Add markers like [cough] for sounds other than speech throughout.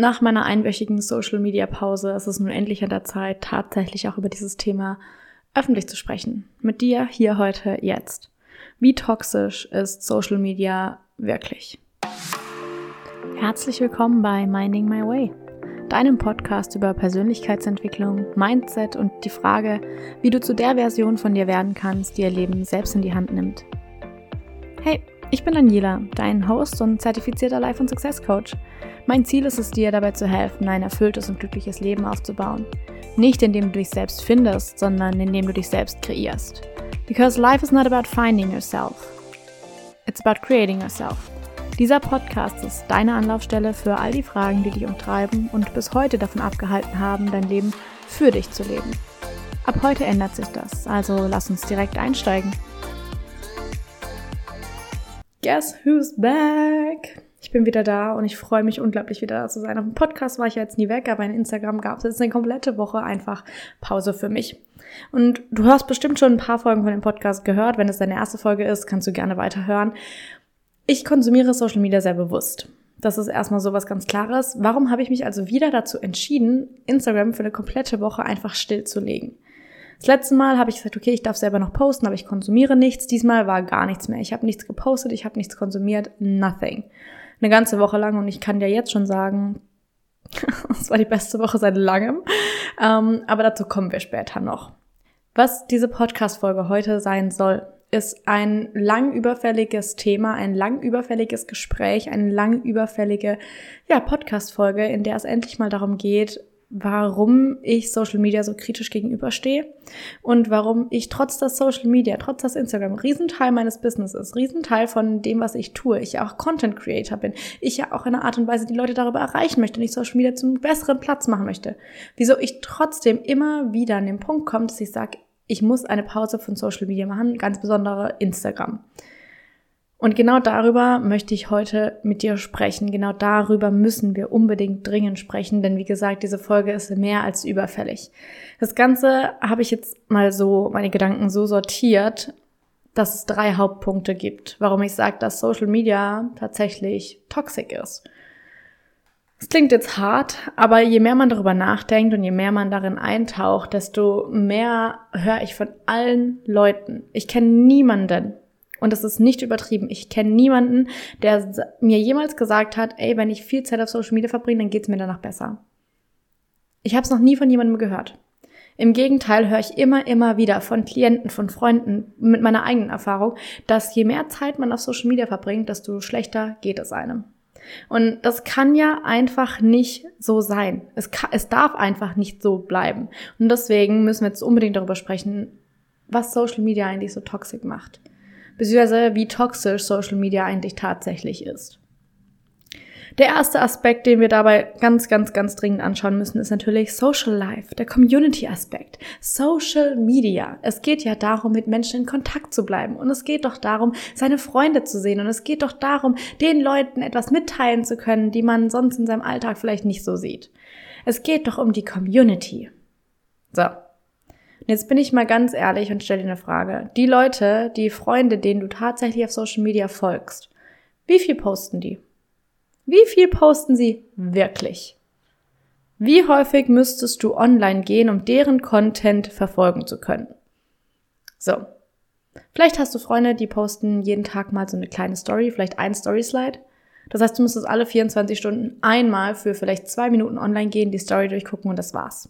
Nach meiner einwöchigen Social Media Pause ist es nun endlich an der Zeit, tatsächlich auch über dieses Thema öffentlich zu sprechen. Mit dir hier heute jetzt. Wie toxisch ist Social Media wirklich? Herzlich willkommen bei Minding My Way, deinem Podcast über Persönlichkeitsentwicklung, Mindset und die Frage, wie du zu der Version von dir werden kannst, die ihr Leben selbst in die Hand nimmt. Hey, ich bin Daniela, dein Host und zertifizierter Life- und Success Coach. Mein Ziel ist es, dir dabei zu helfen, ein erfülltes und glückliches Leben aufzubauen. Nicht indem du dich selbst findest, sondern indem du dich selbst kreierst. Because life is not about finding yourself. It's about creating yourself. Dieser Podcast ist deine Anlaufstelle für all die Fragen, die dich umtreiben und bis heute davon abgehalten haben, dein Leben für dich zu leben. Ab heute ändert sich das, also lass uns direkt einsteigen. Guess who's back? Ich bin wieder da und ich freue mich unglaublich wieder da zu sein. Auf dem Podcast war ich ja jetzt nie weg, aber in Instagram gab es jetzt eine komplette Woche einfach Pause für mich. Und du hast bestimmt schon ein paar Folgen von dem Podcast gehört. Wenn es deine erste Folge ist, kannst du gerne weiterhören. Ich konsumiere Social Media sehr bewusst. Das ist erstmal so was ganz Klares. Warum habe ich mich also wieder dazu entschieden, Instagram für eine komplette Woche einfach stillzulegen? Das letzte Mal habe ich gesagt, okay, ich darf selber noch posten, aber ich konsumiere nichts. Diesmal war gar nichts mehr. Ich habe nichts gepostet, ich habe nichts konsumiert, nothing. Eine ganze Woche lang und ich kann dir jetzt schon sagen, [laughs] es war die beste Woche seit langem. Ähm, aber dazu kommen wir später noch. Was diese Podcast-Folge heute sein soll, ist ein lang überfälliges Thema, ein lang überfälliges Gespräch, eine lang überfällige ja, Podcast-Folge, in der es endlich mal darum geht, warum ich Social Media so kritisch gegenüberstehe und warum ich trotz des Social Media, trotz des Instagram, Riesenteil meines Businesses, Riesenteil von dem, was ich tue, ich ja auch Content Creator bin, ich ja auch in einer Art und Weise die Leute darüber erreichen möchte und ich Social Media zum besseren Platz machen möchte. Wieso ich trotzdem immer wieder an den Punkt komme, dass ich sage, ich muss eine Pause von Social Media machen, ganz besondere Instagram. Und genau darüber möchte ich heute mit dir sprechen. Genau darüber müssen wir unbedingt dringend sprechen, denn wie gesagt, diese Folge ist mehr als überfällig. Das Ganze habe ich jetzt mal so, meine Gedanken so sortiert, dass es drei Hauptpunkte gibt, warum ich sage, dass Social Media tatsächlich toxisch ist. Es klingt jetzt hart, aber je mehr man darüber nachdenkt und je mehr man darin eintaucht, desto mehr höre ich von allen Leuten. Ich kenne niemanden, und das ist nicht übertrieben. Ich kenne niemanden, der mir jemals gesagt hat, ey, wenn ich viel Zeit auf Social Media verbringe, dann geht's mir danach besser. Ich habe es noch nie von jemandem gehört. Im Gegenteil höre ich immer, immer wieder von Klienten, von Freunden mit meiner eigenen Erfahrung, dass je mehr Zeit man auf Social Media verbringt, desto schlechter geht es einem. Und das kann ja einfach nicht so sein. Es, kann, es darf einfach nicht so bleiben. Und deswegen müssen wir jetzt unbedingt darüber sprechen, was Social Media eigentlich so toxisch macht beziehungsweise wie toxisch Social Media eigentlich tatsächlich ist. Der erste Aspekt, den wir dabei ganz, ganz, ganz dringend anschauen müssen, ist natürlich Social Life, der Community-Aspekt. Social Media. Es geht ja darum, mit Menschen in Kontakt zu bleiben. Und es geht doch darum, seine Freunde zu sehen. Und es geht doch darum, den Leuten etwas mitteilen zu können, die man sonst in seinem Alltag vielleicht nicht so sieht. Es geht doch um die Community. So, und jetzt bin ich mal ganz ehrlich und stelle dir eine Frage. Die Leute, die Freunde, denen du tatsächlich auf Social Media folgst, wie viel posten die? Wie viel posten sie wirklich? Wie häufig müsstest du online gehen, um deren Content verfolgen zu können? So. Vielleicht hast du Freunde, die posten jeden Tag mal so eine kleine Story, vielleicht ein Story-Slide. Das heißt, du müsstest alle 24 Stunden einmal für vielleicht zwei Minuten online gehen, die Story durchgucken und das war's.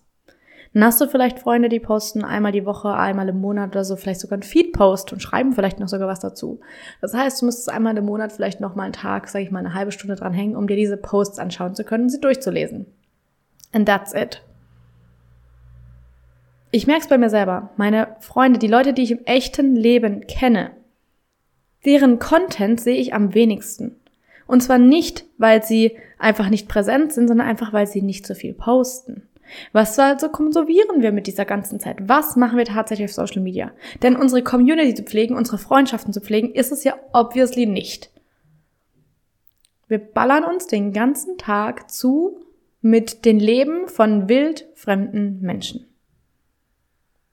Dann hast du vielleicht Freunde, die posten einmal die Woche, einmal im Monat oder so, vielleicht sogar einen Feed-Post und schreiben vielleicht noch sogar was dazu. Das heißt, du müsstest einmal im Monat vielleicht noch mal einen Tag, sage ich mal, eine halbe Stunde dran hängen, um dir diese Posts anschauen zu können und sie durchzulesen. And that's it. Ich merke es bei mir selber. Meine Freunde, die Leute, die ich im echten Leben kenne, deren Content sehe ich am wenigsten. Und zwar nicht, weil sie einfach nicht präsent sind, sondern einfach, weil sie nicht so viel posten. Was also konservieren wir mit dieser ganzen Zeit? Was machen wir tatsächlich auf Social Media? Denn unsere Community zu pflegen, unsere Freundschaften zu pflegen, ist es ja obviously nicht. Wir ballern uns den ganzen Tag zu mit den Leben von wildfremden Menschen.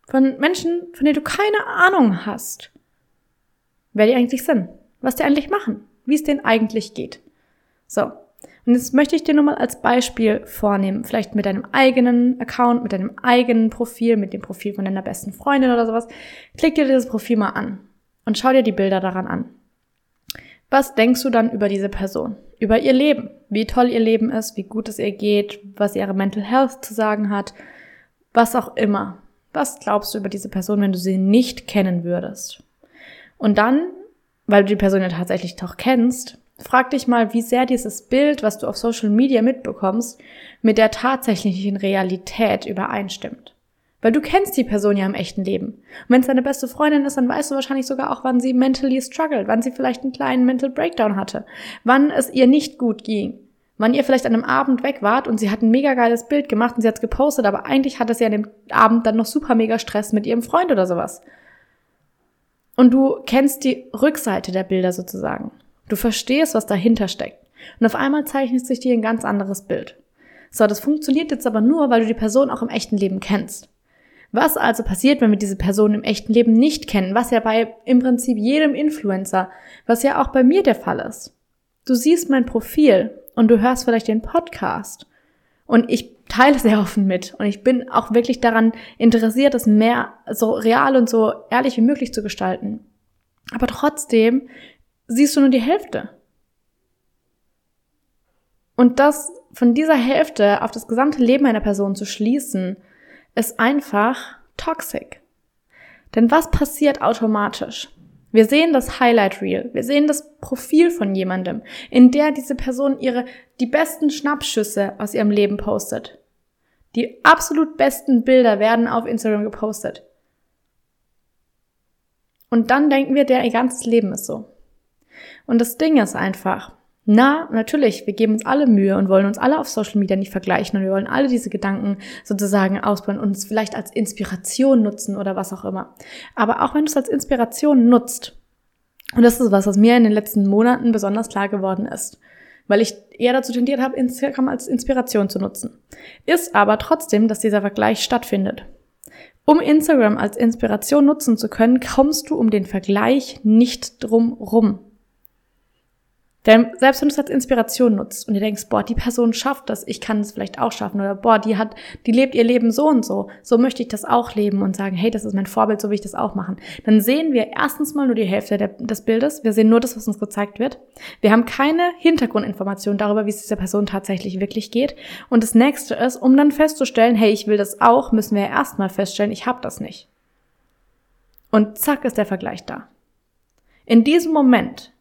Von Menschen, von denen du keine Ahnung hast, wer die eigentlich sind, was die eigentlich machen, wie es denen eigentlich geht. So. Und jetzt möchte ich dir nur mal als Beispiel vornehmen, vielleicht mit deinem eigenen Account, mit deinem eigenen Profil, mit dem Profil von deiner besten Freundin oder sowas. Klick dir dieses Profil mal an und schau dir die Bilder daran an. Was denkst du dann über diese Person? Über ihr Leben? Wie toll ihr Leben ist, wie gut es ihr geht, was ihre Mental Health zu sagen hat, was auch immer. Was glaubst du über diese Person, wenn du sie nicht kennen würdest? Und dann, weil du die Person ja tatsächlich doch kennst, frag dich mal, wie sehr dieses Bild, was du auf Social Media mitbekommst, mit der tatsächlichen Realität übereinstimmt. Weil du kennst die Person ja im echten Leben. Und wenn es deine beste Freundin ist, dann weißt du wahrscheinlich sogar auch, wann sie mentally struggled, wann sie vielleicht einen kleinen Mental Breakdown hatte, wann es ihr nicht gut ging, wann ihr vielleicht an einem Abend weg wart und sie hat ein mega geiles Bild gemacht und sie hat es gepostet, aber eigentlich hatte sie an dem Abend dann noch super mega Stress mit ihrem Freund oder sowas. Und du kennst die Rückseite der Bilder sozusagen. Du verstehst, was dahinter steckt. Und auf einmal zeichnet sich dir ein ganz anderes Bild. So, das funktioniert jetzt aber nur, weil du die Person auch im echten Leben kennst. Was also passiert, wenn wir diese Person im echten Leben nicht kennen, was ja bei im Prinzip jedem Influencer, was ja auch bei mir der Fall ist. Du siehst mein Profil und du hörst vielleicht den Podcast und ich teile sehr offen mit und ich bin auch wirklich daran interessiert, das mehr so real und so ehrlich wie möglich zu gestalten. Aber trotzdem siehst du nur die Hälfte. Und das von dieser Hälfte auf das gesamte Leben einer Person zu schließen, ist einfach toxic. Denn was passiert automatisch? Wir sehen das Highlight Reel, wir sehen das Profil von jemandem, in der diese Person ihre, die besten Schnappschüsse aus ihrem Leben postet. Die absolut besten Bilder werden auf Instagram gepostet. Und dann denken wir, der ihr ganzes Leben ist so. Und das Ding ist einfach, na, natürlich, wir geben uns alle Mühe und wollen uns alle auf Social Media nicht vergleichen und wir wollen alle diese Gedanken sozusagen ausbauen und uns vielleicht als Inspiration nutzen oder was auch immer. Aber auch wenn du es als Inspiration nutzt, und das ist was, was mir in den letzten Monaten besonders klar geworden ist, weil ich eher dazu tendiert habe, Instagram als Inspiration zu nutzen, ist aber trotzdem, dass dieser Vergleich stattfindet. Um Instagram als Inspiration nutzen zu können, kommst du um den Vergleich nicht drum rum. Denn selbst wenn du es als Inspiration nutzt und dir denkst, boah, die Person schafft das, ich kann es vielleicht auch schaffen oder boah, die hat, die lebt ihr Leben so und so, so möchte ich das auch leben und sagen, hey, das ist mein Vorbild, so will ich das auch machen. Dann sehen wir erstens mal nur die Hälfte der, des Bildes, wir sehen nur das, was uns gezeigt wird. Wir haben keine Hintergrundinformation darüber, wie es dieser Person tatsächlich wirklich geht. Und das nächste ist, um dann festzustellen, hey, ich will das auch, müssen wir erstmal feststellen, ich habe das nicht. Und zack ist der Vergleich da. In diesem Moment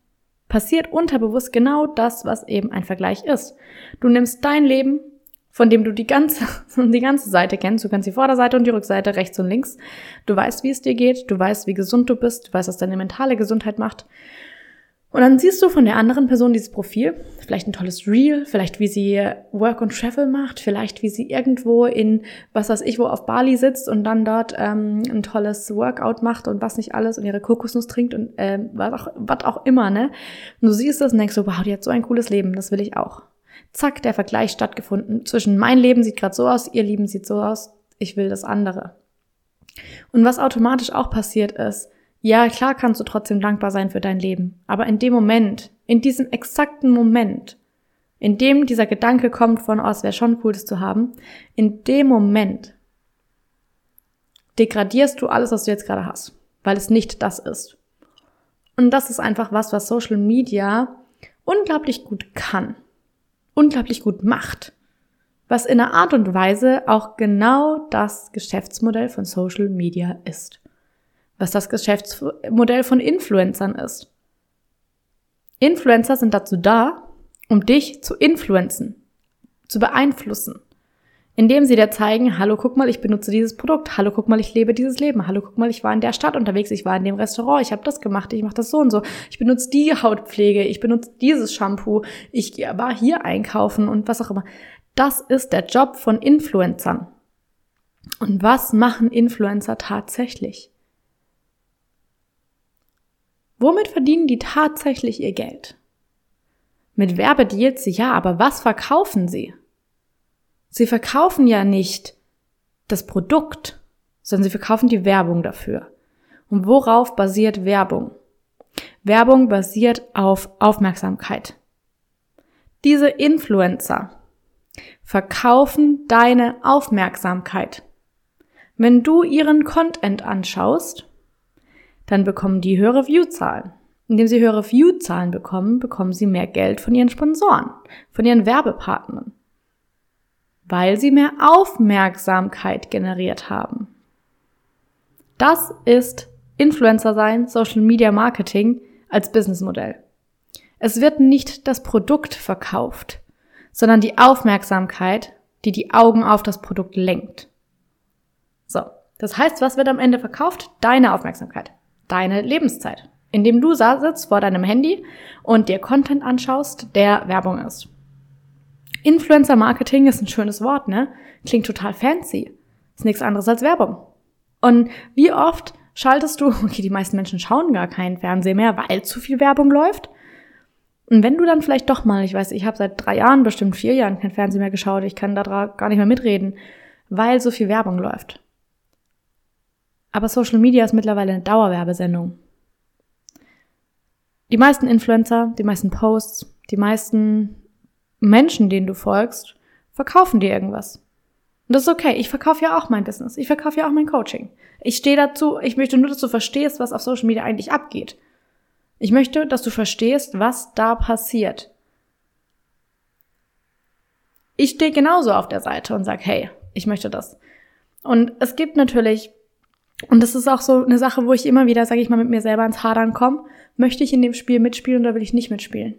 passiert unterbewusst genau das, was eben ein Vergleich ist. Du nimmst dein Leben, von dem du die ganze, [laughs] die ganze Seite kennst. Du kennst die Vorderseite und die Rückseite, rechts und links. Du weißt, wie es dir geht. Du weißt, wie gesund du bist. Du weißt, was deine mentale Gesundheit macht. Und dann siehst du von der anderen Person dieses Profil, vielleicht ein tolles Reel, vielleicht wie sie Work and Travel macht, vielleicht wie sie irgendwo in, was weiß ich, wo auf Bali sitzt und dann dort ähm, ein tolles Workout macht und was nicht alles und ihre Kokosnuss trinkt und ähm, was, auch, was auch immer, ne? Und du siehst das und denkst so, wow, die hat so ein cooles Leben, das will ich auch. Zack, der Vergleich stattgefunden zwischen mein Leben sieht gerade so aus, ihr Leben sieht so aus, ich will das andere. Und was automatisch auch passiert ist, ja, klar kannst du trotzdem dankbar sein für dein Leben. Aber in dem Moment, in diesem exakten Moment, in dem dieser Gedanke kommt von, oh, es wäre schon cool, das zu haben, in dem Moment degradierst du alles, was du jetzt gerade hast, weil es nicht das ist. Und das ist einfach was, was Social Media unglaublich gut kann, unglaublich gut macht, was in einer Art und Weise auch genau das Geschäftsmodell von Social Media ist was das Geschäftsmodell von Influencern ist. Influencer sind dazu da, um dich zu influenzen, zu beeinflussen, indem sie dir zeigen, hallo, guck mal, ich benutze dieses Produkt, hallo, guck mal, ich lebe dieses Leben, hallo, guck mal, ich war in der Stadt unterwegs, ich war in dem Restaurant, ich habe das gemacht, ich mache das so und so, ich benutze die Hautpflege, ich benutze dieses Shampoo, ich war hier einkaufen und was auch immer. Das ist der Job von Influencern. Und was machen Influencer tatsächlich? Womit verdienen die tatsächlich ihr Geld? Mit Werbedeals, ja, aber was verkaufen sie? Sie verkaufen ja nicht das Produkt, sondern sie verkaufen die Werbung dafür. Und worauf basiert Werbung? Werbung basiert auf Aufmerksamkeit. Diese Influencer verkaufen deine Aufmerksamkeit. Wenn du ihren Content anschaust, dann bekommen die höhere Viewzahlen. Indem sie höhere Viewzahlen bekommen, bekommen sie mehr Geld von ihren Sponsoren, von ihren Werbepartnern, weil sie mehr Aufmerksamkeit generiert haben. Das ist Influencer sein, Social Media Marketing als Businessmodell. Es wird nicht das Produkt verkauft, sondern die Aufmerksamkeit, die die Augen auf das Produkt lenkt. So, das heißt, was wird am Ende verkauft? Deine Aufmerksamkeit, deine Lebenszeit, indem du sitzt vor deinem Handy und dir Content anschaust, der Werbung ist. Influencer Marketing ist ein schönes Wort, ne? Klingt total fancy. Ist nichts anderes als Werbung. Und wie oft schaltest du, [laughs] okay, die meisten Menschen schauen gar keinen Fernseher mehr, weil zu viel Werbung läuft. Und wenn du dann vielleicht doch mal, ich weiß, ich habe seit drei Jahren, bestimmt vier Jahren kein Fernsehen mehr geschaut, ich kann da gar nicht mehr mitreden, weil so viel Werbung läuft. Aber Social Media ist mittlerweile eine Dauerwerbesendung. Die meisten Influencer, die meisten Posts, die meisten Menschen, denen du folgst, verkaufen dir irgendwas. Und das ist okay. Ich verkaufe ja auch mein Business. Ich verkaufe ja auch mein Coaching. Ich stehe dazu, ich möchte nur, dass du verstehst, was auf Social Media eigentlich abgeht. Ich möchte, dass du verstehst, was da passiert. Ich stehe genauso auf der Seite und sage, hey, ich möchte das. Und es gibt natürlich und das ist auch so eine Sache, wo ich immer wieder, sage ich mal, mit mir selber ins Hadern komme. Möchte ich in dem Spiel mitspielen oder will ich nicht mitspielen?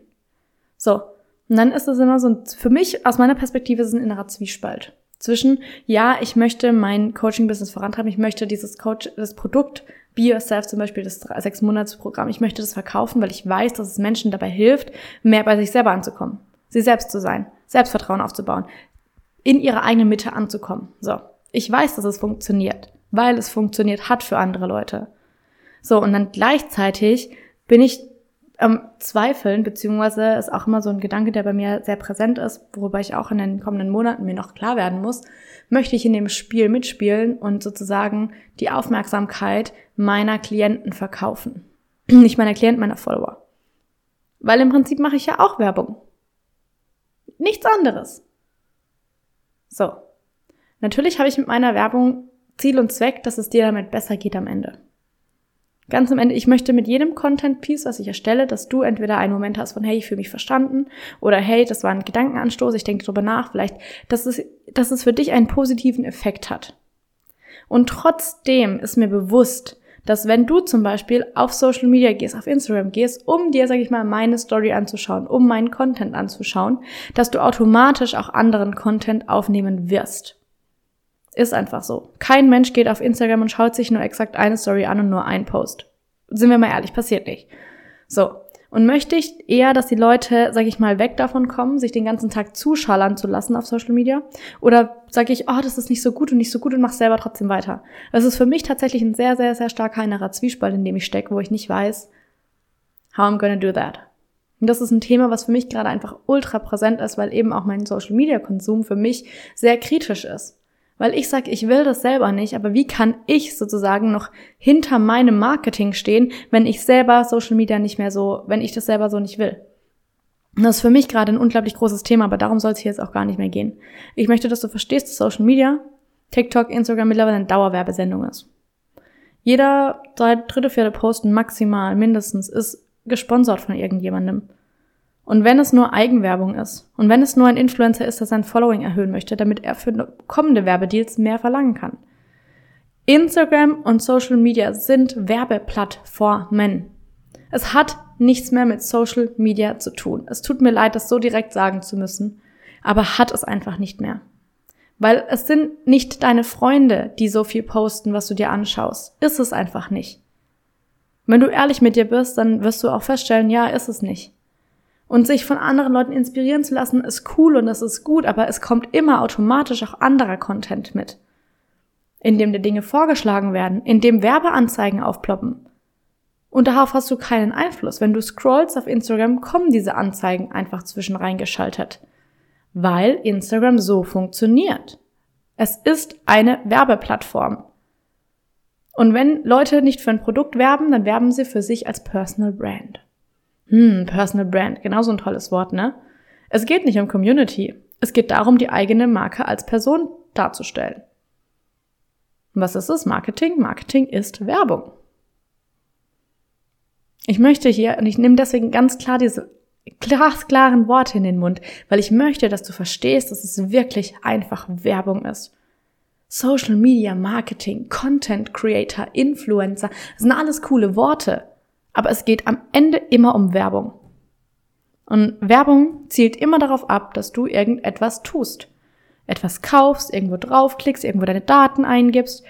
So. Und dann ist es immer so, für mich, aus meiner Perspektive, ist es ein innerer Zwiespalt. Zwischen, ja, ich möchte mein Coaching-Business vorantreiben, ich möchte dieses Coach, das Produkt Be Yourself zum Beispiel, das sechs Monats Programm, ich möchte das verkaufen, weil ich weiß, dass es Menschen dabei hilft, mehr bei sich selber anzukommen, sie selbst zu sein, Selbstvertrauen aufzubauen, in ihre eigene Mitte anzukommen. So. Ich weiß, dass es funktioniert weil es funktioniert hat für andere Leute. So, und dann gleichzeitig bin ich am Zweifeln, beziehungsweise ist auch immer so ein Gedanke, der bei mir sehr präsent ist, worüber ich auch in den kommenden Monaten mir noch klar werden muss, möchte ich in dem Spiel mitspielen und sozusagen die Aufmerksamkeit meiner Klienten verkaufen. [clears throat] Nicht meiner Klienten, meiner Follower. Weil im Prinzip mache ich ja auch Werbung. Nichts anderes. So. Natürlich habe ich mit meiner Werbung Ziel und Zweck, dass es dir damit besser geht am Ende. Ganz am Ende, ich möchte mit jedem Content-Piece, was ich erstelle, dass du entweder einen Moment hast von, hey, ich fühle mich verstanden oder hey, das war ein Gedankenanstoß, ich denke drüber nach, vielleicht, dass es, dass es für dich einen positiven Effekt hat. Und trotzdem ist mir bewusst, dass wenn du zum Beispiel auf Social Media gehst, auf Instagram gehst, um dir, sag ich mal, meine Story anzuschauen, um meinen Content anzuschauen, dass du automatisch auch anderen Content aufnehmen wirst. Ist einfach so. Kein Mensch geht auf Instagram und schaut sich nur exakt eine Story an und nur ein Post. Sind wir mal ehrlich, passiert nicht. So. Und möchte ich eher, dass die Leute, sag ich mal, weg davon kommen, sich den ganzen Tag zuschallern zu lassen auf Social Media? Oder sage ich, oh, das ist nicht so gut und nicht so gut und mach selber trotzdem weiter? Das ist für mich tatsächlich ein sehr, sehr, sehr starker innerer Zwiespalt, in dem ich stecke, wo ich nicht weiß, how I'm gonna do that. Und das ist ein Thema, was für mich gerade einfach ultra präsent ist, weil eben auch mein Social Media Konsum für mich sehr kritisch ist. Weil ich sage, ich will das selber nicht, aber wie kann ich sozusagen noch hinter meinem Marketing stehen, wenn ich selber Social Media nicht mehr so, wenn ich das selber so nicht will? Das ist für mich gerade ein unglaublich großes Thema, aber darum soll es hier jetzt auch gar nicht mehr gehen. Ich möchte, dass du verstehst, dass Social Media, TikTok, Instagram mittlerweile eine Dauerwerbesendung ist. Jeder dritte, vierte Posten maximal, mindestens, ist gesponsert von irgendjemandem. Und wenn es nur Eigenwerbung ist und wenn es nur ein Influencer ist, der sein Following erhöhen möchte, damit er für kommende Werbedeals mehr verlangen kann. Instagram und Social Media sind Werbeplattformen. Es hat nichts mehr mit Social Media zu tun. Es tut mir leid, das so direkt sagen zu müssen, aber hat es einfach nicht mehr. Weil es sind nicht deine Freunde, die so viel posten, was du dir anschaust. Ist es einfach nicht. Wenn du ehrlich mit dir bist, dann wirst du auch feststellen, ja, ist es nicht. Und sich von anderen Leuten inspirieren zu lassen, ist cool und das ist gut, aber es kommt immer automatisch auch anderer Content mit. In dem dir Dinge vorgeschlagen werden, in dem Werbeanzeigen aufploppen. Und darauf hast du keinen Einfluss. Wenn du scrollst auf Instagram, kommen diese Anzeigen einfach zwischen reingeschaltet. Weil Instagram so funktioniert. Es ist eine Werbeplattform. Und wenn Leute nicht für ein Produkt werben, dann werben sie für sich als Personal Brand. Hm, Personal Brand, genauso ein tolles Wort, ne? Es geht nicht um Community. Es geht darum, die eigene Marke als Person darzustellen. Was ist es? Marketing? Marketing ist Werbung. Ich möchte hier, und ich nehme deswegen ganz klar diese glasklaren Worte in den Mund, weil ich möchte, dass du verstehst, dass es wirklich einfach Werbung ist. Social Media Marketing, Content Creator, Influencer, das sind alles coole Worte. Aber es geht am Ende immer um Werbung. Und Werbung zielt immer darauf ab, dass du irgendetwas tust. Etwas kaufst, irgendwo draufklickst, irgendwo deine Daten eingibst,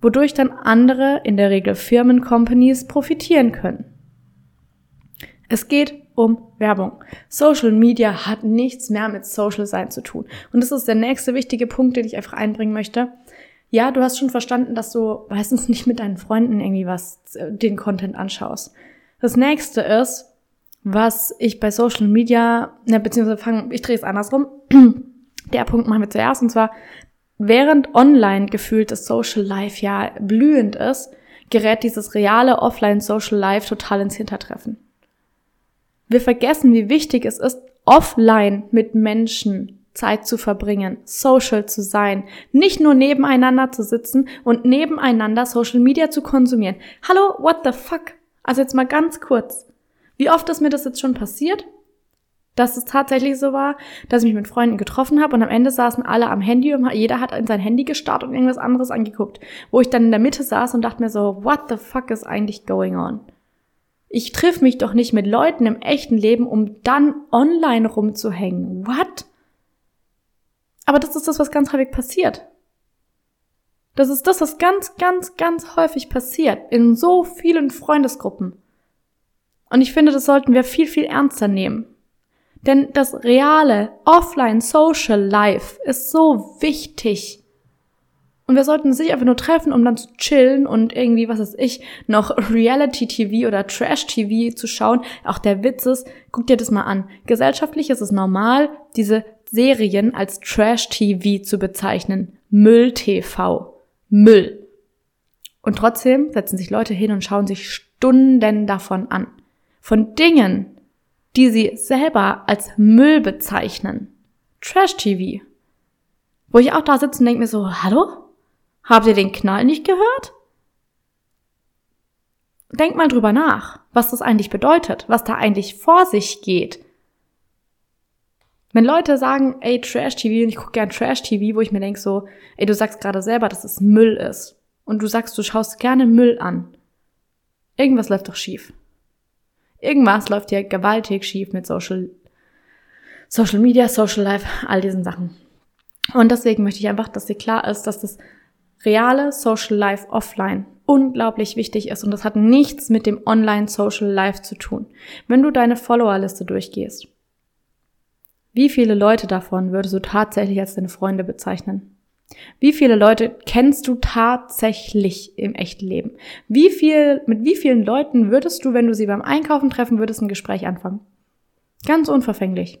wodurch dann andere, in der Regel Firmen, Companies, profitieren können. Es geht um Werbung. Social Media hat nichts mehr mit Social Sein zu tun. Und das ist der nächste wichtige Punkt, den ich einfach einbringen möchte. Ja, du hast schon verstanden, dass du meistens nicht mit deinen Freunden irgendwie was, äh, den Content anschaust. Das nächste ist, was ich bei Social Media, ne, beziehungsweise fangen, ich drehe es andersrum. [clears throat] Der Punkt machen wir zuerst, und zwar, während online gefühlt das Social Life ja blühend ist, gerät dieses reale Offline Social Life total ins Hintertreffen. Wir vergessen, wie wichtig es ist, offline mit Menschen Zeit zu verbringen, social zu sein, nicht nur nebeneinander zu sitzen und nebeneinander Social Media zu konsumieren. Hallo, what the fuck? Also jetzt mal ganz kurz. Wie oft ist mir das jetzt schon passiert? Dass es tatsächlich so war, dass ich mich mit Freunden getroffen habe und am Ende saßen alle am Handy und jeder hat in sein Handy gestartet und irgendwas anderes angeguckt. Wo ich dann in der Mitte saß und dachte mir so, what the fuck is eigentlich going on? Ich triff mich doch nicht mit Leuten im echten Leben, um dann online rumzuhängen. What? Aber das ist das, was ganz häufig passiert. Das ist das, was ganz, ganz, ganz häufig passiert in so vielen Freundesgruppen. Und ich finde, das sollten wir viel, viel ernster nehmen. Denn das reale Offline Social Life ist so wichtig. Und wir sollten sich einfach nur treffen, um dann zu chillen und irgendwie, was weiß ich, noch Reality TV oder Trash TV zu schauen. Auch der Witz ist, guck dir das mal an. Gesellschaftlich ist es normal, diese Serien als Trash TV zu bezeichnen. Müll TV. Müll. Und trotzdem setzen sich Leute hin und schauen sich Stunden davon an. Von Dingen, die sie selber als Müll bezeichnen. Trash TV. Wo ich auch da sitze und denke mir so, hallo? Habt ihr den Knall nicht gehört? Denkt mal drüber nach, was das eigentlich bedeutet, was da eigentlich vor sich geht. Wenn Leute sagen, ey, Trash-TV, und ich gucke gern Trash-TV, wo ich mir denke so, ey, du sagst gerade selber, dass es Müll ist. Und du sagst, du schaust gerne Müll an. Irgendwas läuft doch schief. Irgendwas läuft hier gewaltig schief mit Social, Social Media, Social Life, all diesen Sachen. Und deswegen möchte ich einfach, dass dir klar ist, dass das reale Social Life offline unglaublich wichtig ist und das hat nichts mit dem Online Social Life zu tun. Wenn du deine Followerliste durchgehst, wie viele Leute davon würdest du tatsächlich als deine Freunde bezeichnen? Wie viele Leute kennst du tatsächlich im echten Leben? Wie viel, mit wie vielen Leuten würdest du, wenn du sie beim Einkaufen treffen würdest, ein Gespräch anfangen? Ganz unverfänglich.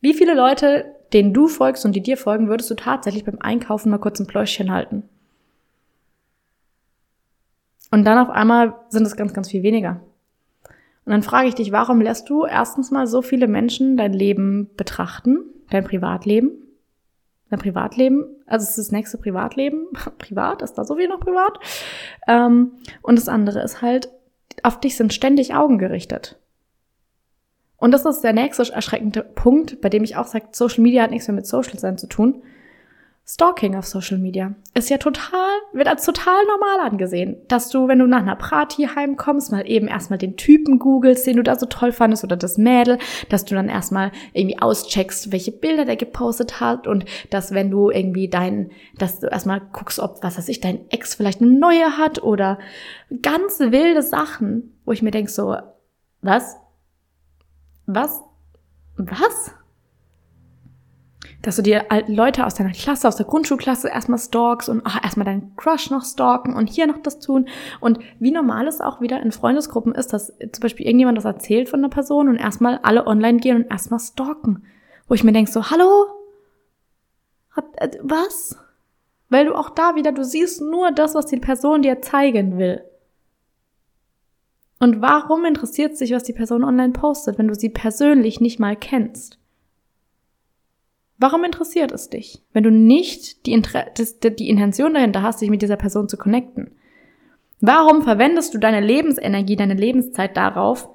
Wie viele Leute, denen du folgst und die dir folgen, würdest du tatsächlich beim Einkaufen mal kurz ein Pläuschchen halten? Und dann auf einmal sind es ganz, ganz viel weniger. Und dann frage ich dich, warum lässt du erstens mal so viele Menschen dein Leben betrachten, dein Privatleben? Dein Privatleben, also es ist das nächste Privatleben. [laughs] Privat, ist da so viel noch privat? Ähm, und das andere ist halt, auf dich sind ständig Augen gerichtet. Und das ist der nächste erschreckende Punkt, bei dem ich auch sage, Social Media hat nichts mehr mit Social sein zu tun. Stalking auf Social Media ist ja total, wird als total normal angesehen, dass du, wenn du nach einer Party heimkommst, mal eben erstmal den Typen googelst, den du da so toll fandest oder das Mädel, dass du dann erstmal irgendwie auscheckst, welche Bilder der gepostet hat und dass wenn du irgendwie dein, dass du erstmal guckst, ob, was weiß ich, dein Ex vielleicht eine neue hat oder ganz wilde Sachen, wo ich mir denk so, was? Was? Was? Dass du dir Leute aus deiner Klasse, aus der Grundschulklasse erstmal stalkst und ach, erstmal deinen Crush noch stalken und hier noch das tun. Und wie normal es auch wieder in Freundesgruppen ist, dass zum Beispiel irgendjemand das erzählt von einer Person und erstmal alle online gehen und erstmal stalken. Wo ich mir denke so, hallo? Äh, was? Weil du auch da wieder, du siehst nur das, was die Person dir zeigen will. Und warum interessiert sich, was die Person online postet, wenn du sie persönlich nicht mal kennst? Warum interessiert es dich, wenn du nicht die, Inter die Intention dahinter hast, dich mit dieser Person zu connecten? Warum verwendest du deine Lebensenergie, deine Lebenszeit darauf,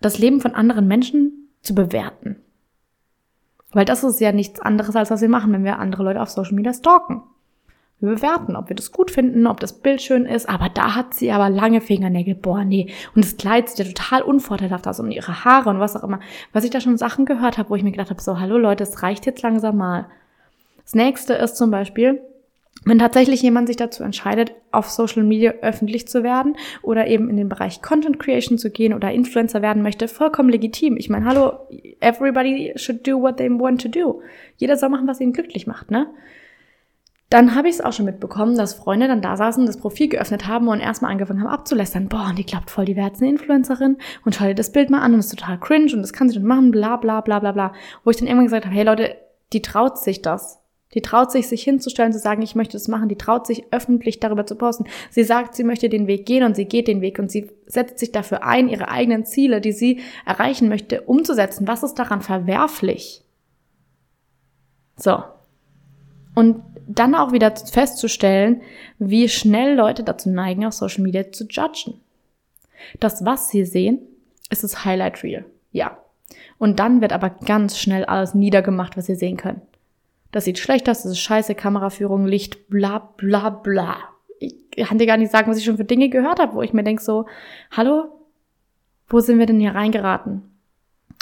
das Leben von anderen Menschen zu bewerten? Weil das ist ja nichts anderes, als was wir machen, wenn wir andere Leute auf Social Media stalken. Wir bewerten, ob wir das gut finden, ob das Bild schön ist, aber da hat sie aber lange Fingernägel, boah, nee. Und das Kleid sieht ja total unvorteilhaft aus und ihre Haare und was auch immer. Was ich da schon Sachen gehört habe, wo ich mir gedacht habe, so, hallo Leute, es reicht jetzt langsam mal. Das nächste ist zum Beispiel, wenn tatsächlich jemand sich dazu entscheidet, auf Social Media öffentlich zu werden oder eben in den Bereich Content Creation zu gehen oder Influencer werden möchte, vollkommen legitim. Ich meine, hallo, everybody should do what they want to do. Jeder soll machen, was ihn glücklich macht, ne? Dann habe ich es auch schon mitbekommen, dass Freunde dann da saßen, das Profil geöffnet haben und erstmal angefangen haben abzulästern. Boah, und die klappt voll, die wäre jetzt eine Influencerin und schau dir das Bild mal an und ist total cringe und das kann sie dann machen, bla bla bla bla bla. Wo ich dann irgendwann gesagt habe, hey Leute, die traut sich das. Die traut sich, sich hinzustellen, zu sagen, ich möchte das machen. Die traut sich, öffentlich darüber zu posten. Sie sagt, sie möchte den Weg gehen und sie geht den Weg und sie setzt sich dafür ein, ihre eigenen Ziele, die sie erreichen möchte, umzusetzen. Was ist daran verwerflich? So. Und dann auch wieder festzustellen, wie schnell Leute dazu neigen, auf Social Media zu judgen. Das, was sie sehen, ist das Highlight Reel. Ja. Und dann wird aber ganz schnell alles niedergemacht, was sie sehen können. Das sieht schlecht aus, das ist scheiße, Kameraführung, Licht, bla bla bla. Ich kann dir gar nicht sagen, was ich schon für Dinge gehört habe, wo ich mir denke so, hallo, wo sind wir denn hier reingeraten?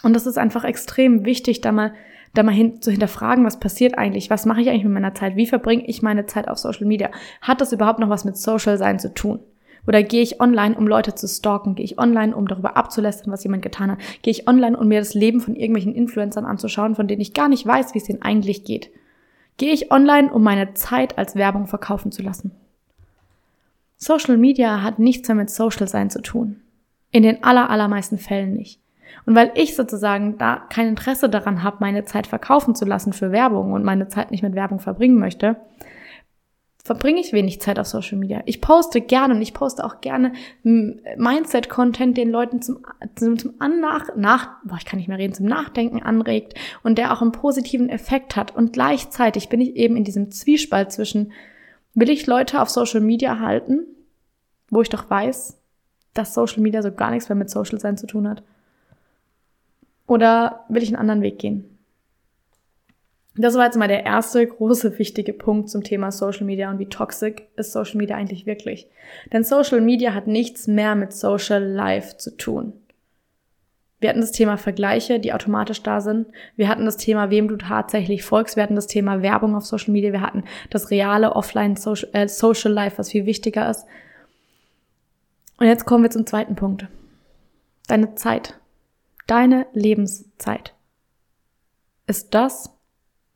Und das ist einfach extrem wichtig, da mal da mal hin, zu hinterfragen, was passiert eigentlich, was mache ich eigentlich mit meiner Zeit, wie verbringe ich meine Zeit auf Social Media, hat das überhaupt noch was mit Social Sein zu tun? Oder gehe ich online, um Leute zu stalken? Gehe ich online, um darüber abzulästern, was jemand getan hat? Gehe ich online, um mir das Leben von irgendwelchen Influencern anzuschauen, von denen ich gar nicht weiß, wie es denen eigentlich geht? Gehe ich online, um meine Zeit als Werbung verkaufen zu lassen? Social Media hat nichts mehr mit Social Sein zu tun. In den aller, allermeisten Fällen nicht. Und weil ich sozusagen da kein Interesse daran habe, meine Zeit verkaufen zu lassen für Werbung und meine Zeit nicht mit Werbung verbringen möchte, verbringe ich wenig Zeit auf Social Media. Ich poste gerne und ich poste auch gerne Mindset-Content, den Leuten zum, zum, zum nach, nach, boah, ich kann nicht mehr reden, zum Nachdenken anregt und der auch einen positiven Effekt hat. Und gleichzeitig bin ich eben in diesem Zwiespalt zwischen, will ich Leute auf Social Media halten, wo ich doch weiß, dass Social Media so gar nichts mehr mit Social Sein zu tun hat. Oder will ich einen anderen Weg gehen? Das war jetzt mal der erste große wichtige Punkt zum Thema Social Media und wie toxisch ist Social Media eigentlich wirklich. Denn Social Media hat nichts mehr mit Social Life zu tun. Wir hatten das Thema Vergleiche, die automatisch da sind. Wir hatten das Thema, wem du tatsächlich folgst. Wir hatten das Thema Werbung auf Social Media. Wir hatten das reale Offline Social, äh, Social Life, was viel wichtiger ist. Und jetzt kommen wir zum zweiten Punkt. Deine Zeit. Deine Lebenszeit ist das,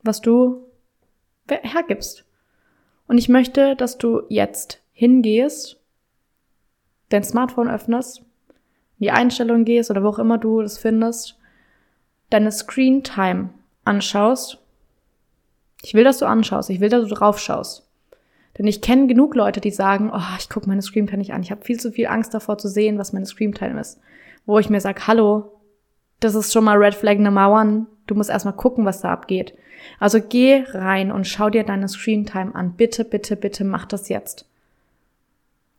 was du hergibst. Und ich möchte, dass du jetzt hingehst, dein Smartphone öffnest, in die Einstellung gehst oder wo auch immer du das findest, deine Screen Time anschaust. Ich will, dass du anschaust. Ich will, dass du drauf schaust. Denn ich kenne genug Leute, die sagen, oh, ich gucke meine Screen Time nicht an. Ich habe viel zu viel Angst davor zu sehen, was meine Screen Time ist. Wo ich mir sage, hallo, das ist schon mal Red Flag Nummer one. Du musst erstmal gucken, was da abgeht. Also geh rein und schau dir deine Screen Time an. Bitte, bitte, bitte mach das jetzt.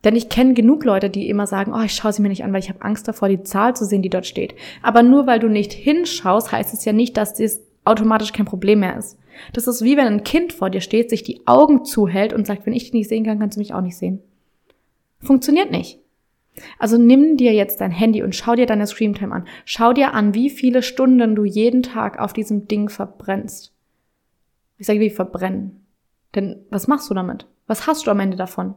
Denn ich kenne genug Leute, die immer sagen, oh, ich schaue sie mir nicht an, weil ich habe Angst davor, die Zahl zu sehen, die dort steht. Aber nur weil du nicht hinschaust, heißt es ja nicht, dass das automatisch kein Problem mehr ist. Das ist wie wenn ein Kind vor dir steht, sich die Augen zuhält und sagt, wenn ich dich nicht sehen kann, kannst du mich auch nicht sehen. Funktioniert nicht. Also nimm dir jetzt dein Handy und schau dir deine Screamtime an. Schau dir an, wie viele Stunden du jeden Tag auf diesem Ding verbrennst. Ich sage wie verbrennen. Denn was machst du damit? Was hast du am Ende davon?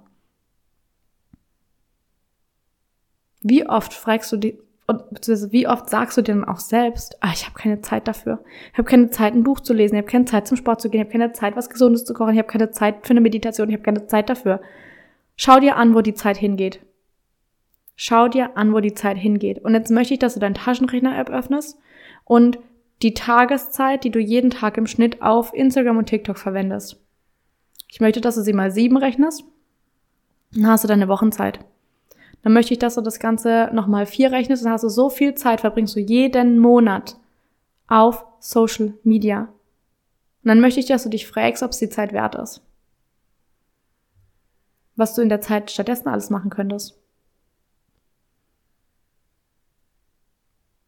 Wie oft fragst du die, wie oft sagst du dir dann auch selbst, ah, ich habe keine Zeit dafür. Ich habe keine Zeit, ein Buch zu lesen, ich habe keine Zeit zum Sport zu gehen, ich habe keine Zeit, was Gesundes zu kochen, ich habe keine Zeit für eine Meditation, ich habe keine Zeit dafür. Schau dir an, wo die Zeit hingeht. Schau dir an, wo die Zeit hingeht. Und jetzt möchte ich, dass du deinen Taschenrechner-App öffnest und die Tageszeit, die du jeden Tag im Schnitt auf Instagram und TikTok verwendest. Ich möchte, dass du sie mal sieben rechnest. Dann hast du deine Wochenzeit. Dann möchte ich, dass du das Ganze nochmal vier rechnest. Dann hast du so viel Zeit, verbringst du jeden Monat auf Social Media. Und dann möchte ich, dass du dich fragst, ob es die Zeit wert ist. Was du in der Zeit stattdessen alles machen könntest.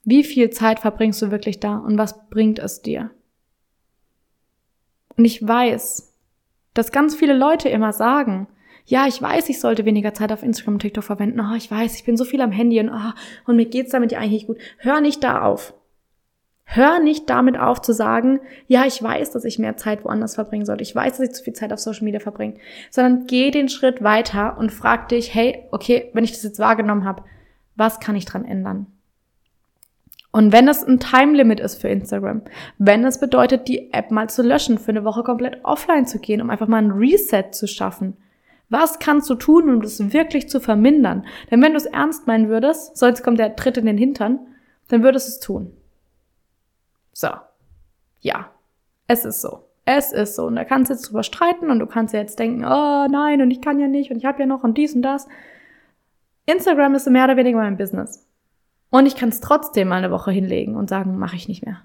Wie viel Zeit verbringst du wirklich da und was bringt es dir? Und ich weiß, dass ganz viele Leute immer sagen, ja, ich weiß, ich sollte weniger Zeit auf Instagram und TikTok verwenden. Oh, ich weiß, ich bin so viel am Handy und, oh, und mir geht's damit ja eigentlich gut. Hör nicht da auf. Hör nicht damit auf zu sagen, ja, ich weiß, dass ich mehr Zeit woanders verbringen sollte. Ich weiß, dass ich zu viel Zeit auf Social Media verbringe. Sondern geh den Schritt weiter und frag dich, hey, okay, wenn ich das jetzt wahrgenommen habe, was kann ich dran ändern? Und wenn es ein Time Limit ist für Instagram, wenn es bedeutet, die App mal zu löschen, für eine Woche komplett offline zu gehen, um einfach mal ein Reset zu schaffen, was kannst du tun, um das wirklich zu vermindern? Denn wenn du es ernst meinen würdest, so jetzt kommt der Tritt in den Hintern, dann würdest du es tun. So. Ja. Es ist so. Es ist so. Und da kannst du jetzt drüber streiten und du kannst jetzt denken, oh nein, und ich kann ja nicht und ich habe ja noch und dies und das. Instagram ist mehr oder weniger mein Business. Und ich kann es trotzdem mal eine Woche hinlegen und sagen, mache ich nicht mehr.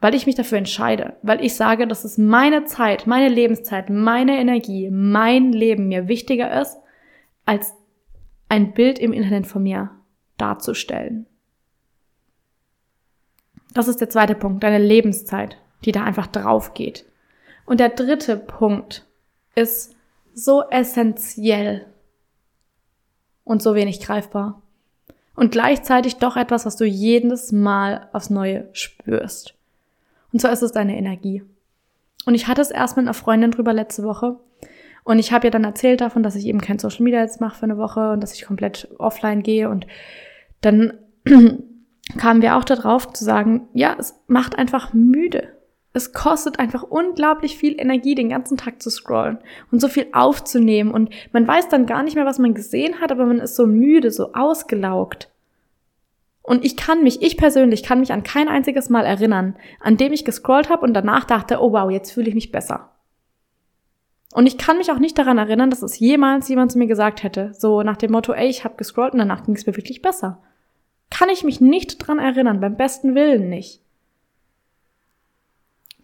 Weil ich mich dafür entscheide, weil ich sage, dass es meine Zeit, meine Lebenszeit, meine Energie, mein Leben mir wichtiger ist, als ein Bild im Internet von mir darzustellen. Das ist der zweite Punkt, deine Lebenszeit, die da einfach drauf geht. Und der dritte Punkt ist so essentiell und so wenig greifbar und gleichzeitig doch etwas, was du jedes Mal aufs Neue spürst. Und zwar ist es deine Energie. Und ich hatte es erst mit einer Freundin drüber letzte Woche. Und ich habe ihr dann erzählt davon, dass ich eben kein Social Media jetzt mache für eine Woche und dass ich komplett offline gehe. Und dann [clears throat] kamen wir auch darauf zu sagen, ja, es macht einfach müde. Es kostet einfach unglaublich viel Energie, den ganzen Tag zu scrollen und so viel aufzunehmen. Und man weiß dann gar nicht mehr, was man gesehen hat, aber man ist so müde, so ausgelaugt. Und ich kann mich, ich persönlich kann mich an kein einziges Mal erinnern, an dem ich gescrollt habe und danach dachte, oh wow, jetzt fühle ich mich besser. Und ich kann mich auch nicht daran erinnern, dass es jemals jemand zu mir gesagt hätte, so nach dem Motto, ey, ich habe gescrollt und danach ging es mir wirklich besser. Kann ich mich nicht dran erinnern, beim besten Willen nicht.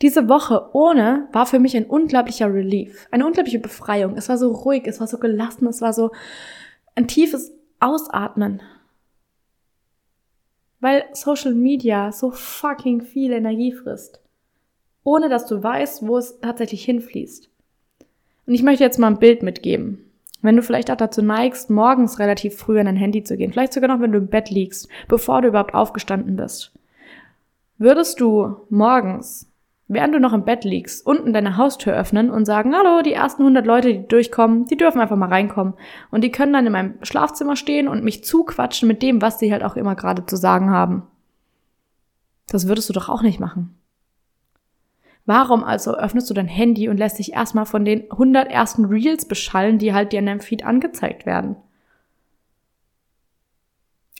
Diese Woche ohne war für mich ein unglaublicher Relief, eine unglaubliche Befreiung. Es war so ruhig, es war so gelassen, es war so ein tiefes Ausatmen. Weil Social Media so fucking viel Energie frisst. Ohne dass du weißt, wo es tatsächlich hinfließt. Und ich möchte jetzt mal ein Bild mitgeben. Wenn du vielleicht auch dazu neigst, morgens relativ früh an dein Handy zu gehen, vielleicht sogar noch, wenn du im Bett liegst, bevor du überhaupt aufgestanden bist, würdest du morgens während du noch im Bett liegst, unten deine Haustür öffnen und sagen, hallo, die ersten 100 Leute, die durchkommen, die dürfen einfach mal reinkommen. Und die können dann in meinem Schlafzimmer stehen und mich zuquatschen mit dem, was sie halt auch immer gerade zu sagen haben. Das würdest du doch auch nicht machen. Warum also öffnest du dein Handy und lässt dich erstmal von den 100 ersten Reels beschallen, die halt dir in deinem Feed angezeigt werden?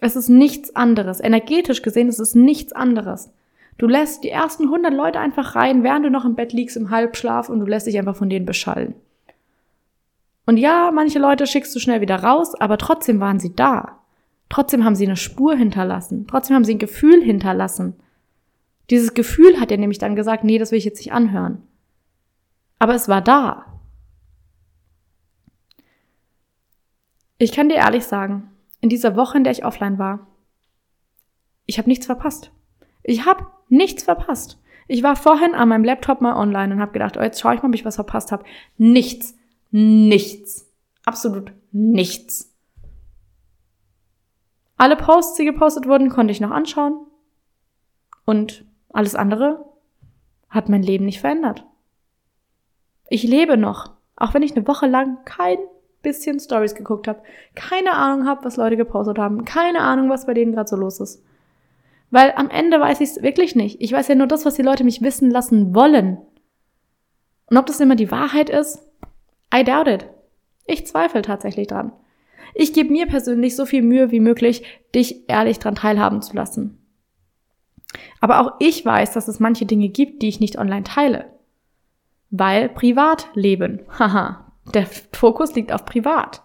Es ist nichts anderes. Energetisch gesehen ist es nichts anderes. Du lässt die ersten 100 Leute einfach rein, während du noch im Bett liegst im Halbschlaf und du lässt dich einfach von denen beschallen. Und ja, manche Leute schickst du schnell wieder raus, aber trotzdem waren sie da. Trotzdem haben sie eine Spur hinterlassen. Trotzdem haben sie ein Gefühl hinterlassen. Dieses Gefühl hat er nämlich dann gesagt, nee, das will ich jetzt nicht anhören. Aber es war da. Ich kann dir ehrlich sagen, in dieser Woche, in der ich offline war, ich habe nichts verpasst. Ich habe Nichts verpasst. Ich war vorhin an meinem Laptop mal online und habe gedacht, oh, jetzt schaue ich mal, ob ich was verpasst habe. Nichts. Nichts. Absolut nichts. Alle Posts, die gepostet wurden, konnte ich noch anschauen. Und alles andere hat mein Leben nicht verändert. Ich lebe noch, auch wenn ich eine Woche lang kein bisschen Stories geguckt habe, keine Ahnung habe, was Leute gepostet haben, keine Ahnung, was bei denen gerade so los ist. Weil am Ende weiß ich es wirklich nicht. Ich weiß ja nur das, was die Leute mich wissen lassen wollen. Und ob das immer die Wahrheit ist, I doubt it. Ich zweifle tatsächlich dran. Ich gebe mir persönlich so viel Mühe wie möglich, dich ehrlich dran teilhaben zu lassen. Aber auch ich weiß, dass es manche Dinge gibt, die ich nicht online teile. Weil Privatleben. [laughs] Haha, der Fokus liegt auf Privat.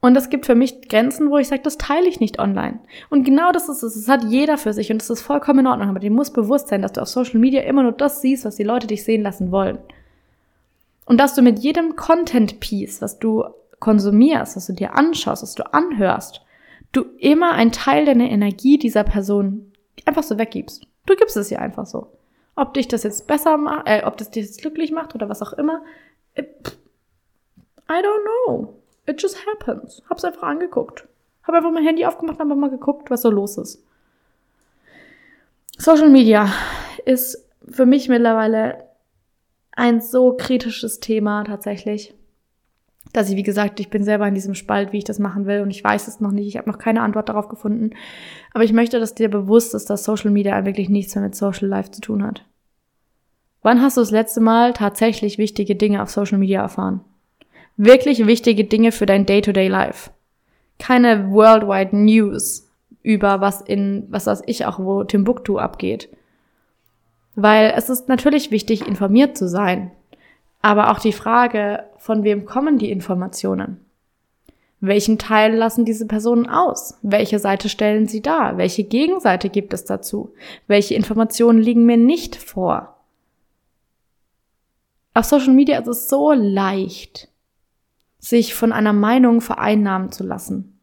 Und es gibt für mich Grenzen, wo ich sage, das teile ich nicht online. Und genau das ist es. Das hat jeder für sich und das ist vollkommen in Ordnung. Aber dir muss bewusst sein, dass du auf Social Media immer nur das siehst, was die Leute dich sehen lassen wollen. Und dass du mit jedem Content-Piece, was du konsumierst, was du dir anschaust, was du anhörst, du immer einen Teil deiner Energie dieser Person einfach so weggibst. Du gibst es ihr einfach so. Ob dich das jetzt besser macht, äh, ob das dich jetzt glücklich macht oder was auch immer. Äh, I don't know. It just happens. Hab's einfach angeguckt. Hab einfach mein Handy aufgemacht und einfach mal geguckt, was so los ist. Social Media ist für mich mittlerweile ein so kritisches Thema tatsächlich, dass ich, wie gesagt, ich bin selber in diesem Spalt, wie ich das machen will und ich weiß es noch nicht. Ich habe noch keine Antwort darauf gefunden. Aber ich möchte, dass dir bewusst ist, dass Social Media wirklich nichts mehr mit Social Life zu tun hat. Wann hast du das letzte Mal tatsächlich wichtige Dinge auf Social Media erfahren? Wirklich wichtige Dinge für dein Day-to-Day-Life. Keine worldwide News über was in, was weiß ich auch, wo Timbuktu abgeht. Weil es ist natürlich wichtig, informiert zu sein. Aber auch die Frage, von wem kommen die Informationen? Welchen Teil lassen diese Personen aus? Welche Seite stellen sie dar? Welche Gegenseite gibt es dazu? Welche Informationen liegen mir nicht vor? Auf Social Media ist es so leicht, sich von einer Meinung vereinnahmen zu lassen.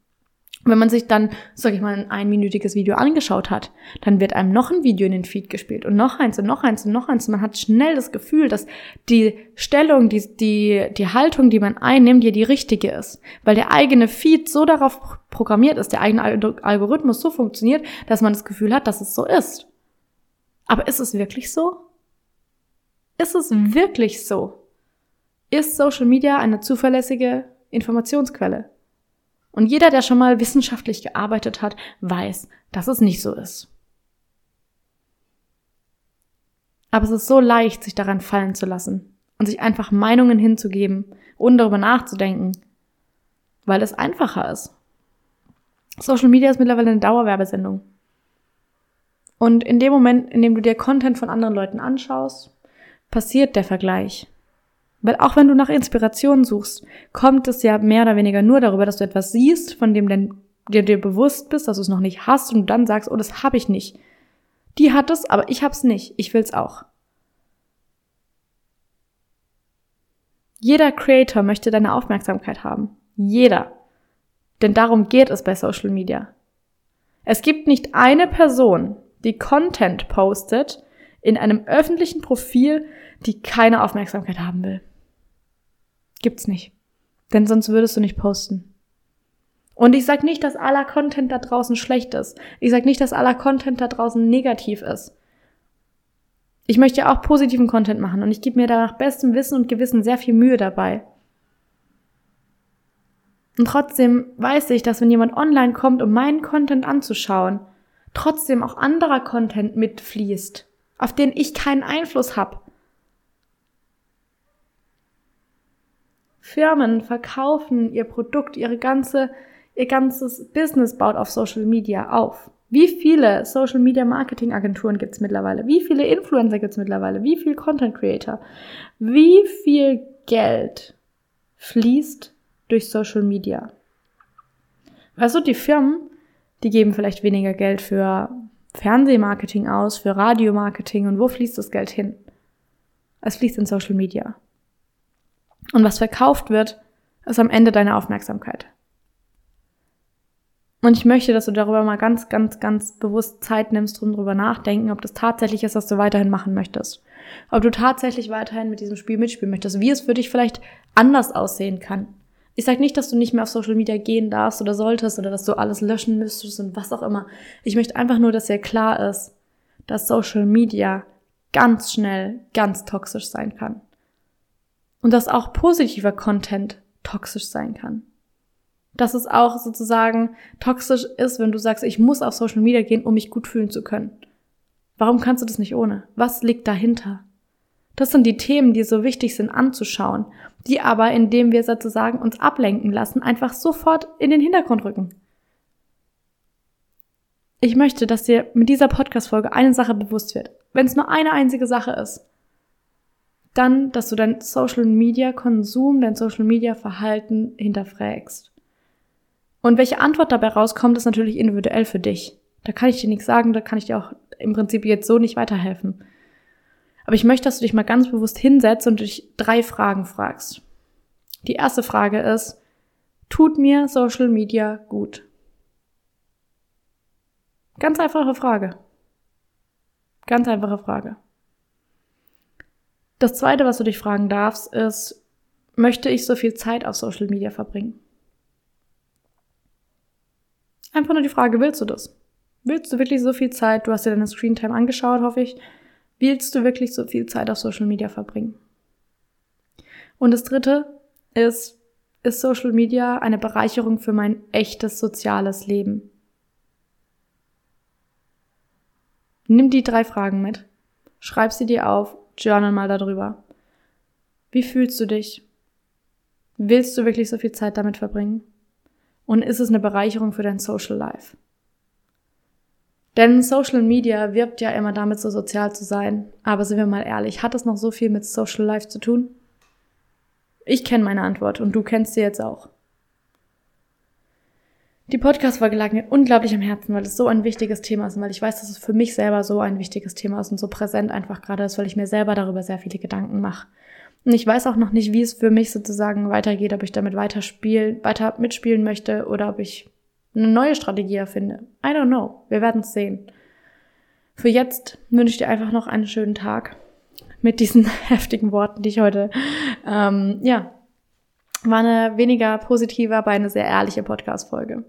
Wenn man sich dann, sag ich mal, ein einminütiges Video angeschaut hat, dann wird einem noch ein Video in den Feed gespielt und noch eins und noch eins und noch eins. Man hat schnell das Gefühl, dass die Stellung, die, die, die Haltung, die man einnimmt, ja die richtige ist. Weil der eigene Feed so darauf programmiert ist, der eigene Algorithmus so funktioniert, dass man das Gefühl hat, dass es so ist. Aber ist es wirklich so? Ist es wirklich so? Ist Social Media eine zuverlässige Informationsquelle? Und jeder, der schon mal wissenschaftlich gearbeitet hat, weiß, dass es nicht so ist. Aber es ist so leicht, sich daran fallen zu lassen und sich einfach Meinungen hinzugeben, ohne darüber nachzudenken, weil es einfacher ist. Social Media ist mittlerweile eine Dauerwerbesendung. Und in dem Moment, in dem du dir Content von anderen Leuten anschaust, passiert der Vergleich. Weil auch wenn du nach Inspiration suchst, kommt es ja mehr oder weniger nur darüber, dass du etwas siehst, von dem denn, dir, dir bewusst bist, dass du es noch nicht hast und du dann sagst, oh, das habe ich nicht. Die hat es, aber ich hab's nicht. Ich will's auch. Jeder Creator möchte deine Aufmerksamkeit haben. Jeder. Denn darum geht es bei Social Media. Es gibt nicht eine Person, die Content postet in einem öffentlichen Profil, die keine Aufmerksamkeit haben will. Gibt's nicht. Denn sonst würdest du nicht posten. Und ich sag nicht, dass aller Content da draußen schlecht ist. Ich sag nicht, dass aller Content da draußen negativ ist. Ich möchte ja auch positiven Content machen und ich gebe mir da nach bestem Wissen und Gewissen sehr viel Mühe dabei. Und trotzdem weiß ich, dass wenn jemand online kommt, um meinen Content anzuschauen, trotzdem auch anderer Content mitfließt, auf den ich keinen Einfluss habe. Firmen verkaufen ihr Produkt, ihre ganze, ihr ganzes Business baut auf Social Media auf. Wie viele Social Media Marketing Agenturen gibt's mittlerweile? Wie viele Influencer gibt's mittlerweile? Wie viel Content Creator? Wie viel Geld fließt durch Social Media? Weißt du, die Firmen, die geben vielleicht weniger Geld für Fernsehmarketing aus, für Radiomarketing und wo fließt das Geld hin? Es fließt in Social Media. Und was verkauft wird, ist am Ende deine Aufmerksamkeit. Und ich möchte, dass du darüber mal ganz, ganz, ganz bewusst Zeit nimmst, drum drüber nachdenken, ob das tatsächlich ist, was du weiterhin machen möchtest. Ob du tatsächlich weiterhin mit diesem Spiel mitspielen möchtest, wie es für dich vielleicht anders aussehen kann. Ich sage nicht, dass du nicht mehr auf Social Media gehen darfst oder solltest oder dass du alles löschen müsstest und was auch immer. Ich möchte einfach nur, dass dir klar ist, dass Social Media ganz schnell ganz toxisch sein kann. Und dass auch positiver Content toxisch sein kann. Dass es auch sozusagen toxisch ist, wenn du sagst, ich muss auf Social Media gehen, um mich gut fühlen zu können. Warum kannst du das nicht ohne? Was liegt dahinter? Das sind die Themen, die so wichtig sind anzuschauen, die aber, indem wir sozusagen uns ablenken lassen, einfach sofort in den Hintergrund rücken. Ich möchte, dass dir mit dieser Podcast-Folge eine Sache bewusst wird. Wenn es nur eine einzige Sache ist, dann, dass du dein Social Media Konsum, dein Social Media Verhalten hinterfragst. Und welche Antwort dabei rauskommt, ist natürlich individuell für dich. Da kann ich dir nichts sagen, da kann ich dir auch im Prinzip jetzt so nicht weiterhelfen. Aber ich möchte, dass du dich mal ganz bewusst hinsetzt und dich drei Fragen fragst. Die erste Frage ist, tut mir Social Media gut? Ganz einfache Frage. Ganz einfache Frage. Das zweite, was du dich fragen darfst, ist, möchte ich so viel Zeit auf Social Media verbringen? Einfach nur die Frage, willst du das? Willst du wirklich so viel Zeit? Du hast dir deine Screentime angeschaut, hoffe ich. Willst du wirklich so viel Zeit auf Social Media verbringen? Und das dritte ist, ist Social Media eine Bereicherung für mein echtes soziales Leben? Nimm die drei Fragen mit. Schreib sie dir auf, journal mal darüber. Wie fühlst du dich? Willst du wirklich so viel Zeit damit verbringen? Und ist es eine Bereicherung für dein Social Life? Denn Social Media wirbt ja immer damit, so sozial zu sein. Aber sind wir mal ehrlich, hat es noch so viel mit Social Life zu tun? Ich kenne meine Antwort und du kennst sie jetzt auch. Die Podcast-Folge lag mir unglaublich am Herzen, weil es so ein wichtiges Thema ist und weil ich weiß, dass es für mich selber so ein wichtiges Thema ist und so präsent einfach gerade ist, weil ich mir selber darüber sehr viele Gedanken mache. Und ich weiß auch noch nicht, wie es für mich sozusagen weitergeht, ob ich damit weiter spielen, weiter mitspielen möchte oder ob ich eine neue Strategie erfinde. I don't know. Wir werden es sehen. Für jetzt wünsche ich dir einfach noch einen schönen Tag mit diesen [laughs] heftigen Worten, die ich heute, ähm, ja, war eine weniger positive, aber eine sehr ehrliche Podcast-Folge.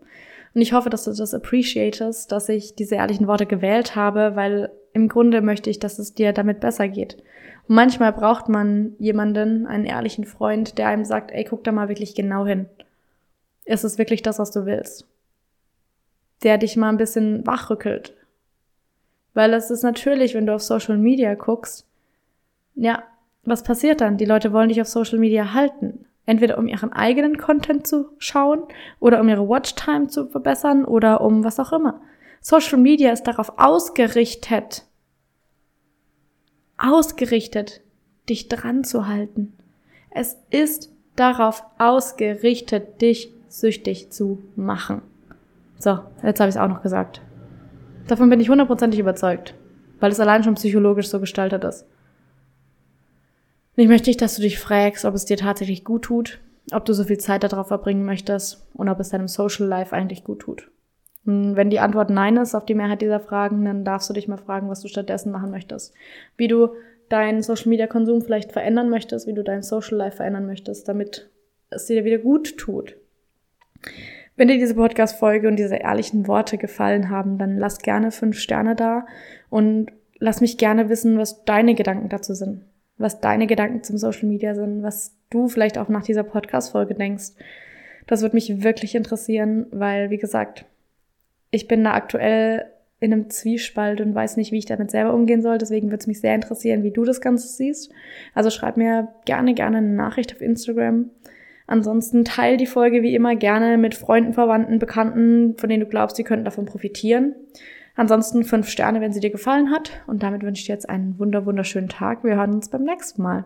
Und ich hoffe, dass du das appreciatest, dass ich diese ehrlichen Worte gewählt habe, weil im Grunde möchte ich, dass es dir damit besser geht. Und manchmal braucht man jemanden, einen ehrlichen Freund, der einem sagt, ey, guck da mal wirklich genau hin. Ist es wirklich das, was du willst? Der dich mal ein bisschen wachrückelt. Weil es ist natürlich, wenn du auf Social Media guckst, ja, was passiert dann? Die Leute wollen dich auf Social Media halten. Entweder um ihren eigenen Content zu schauen oder um ihre Watchtime zu verbessern oder um was auch immer. Social Media ist darauf ausgerichtet, ausgerichtet, dich dran zu halten. Es ist darauf ausgerichtet, dich süchtig zu machen. So, jetzt habe ich es auch noch gesagt. Davon bin ich hundertprozentig überzeugt, weil es allein schon psychologisch so gestaltet ist. Und ich möchte nicht, dass du dich fragst, ob es dir tatsächlich gut tut, ob du so viel Zeit darauf verbringen möchtest und ob es deinem Social Life eigentlich gut tut. Und wenn die Antwort Nein ist auf die Mehrheit dieser Fragen, dann darfst du dich mal fragen, was du stattdessen machen möchtest. Wie du deinen Social Media Konsum vielleicht verändern möchtest, wie du dein Social Life verändern möchtest, damit es dir wieder gut tut. Wenn dir diese Podcast-Folge und diese ehrlichen Worte gefallen haben, dann lass gerne fünf Sterne da und lass mich gerne wissen, was deine Gedanken dazu sind was deine Gedanken zum Social Media sind, was du vielleicht auch nach dieser Podcast-Folge denkst. Das würde mich wirklich interessieren, weil, wie gesagt, ich bin da aktuell in einem Zwiespalt und weiß nicht, wie ich damit selber umgehen soll. Deswegen würde es mich sehr interessieren, wie du das Ganze siehst. Also schreib mir gerne, gerne eine Nachricht auf Instagram. Ansonsten teil die Folge wie immer gerne mit Freunden, Verwandten, Bekannten, von denen du glaubst, sie könnten davon profitieren. Ansonsten fünf Sterne, wenn sie dir gefallen hat. Und damit wünsche ich dir jetzt einen wunder wunderschönen Tag. Wir hören uns beim nächsten Mal.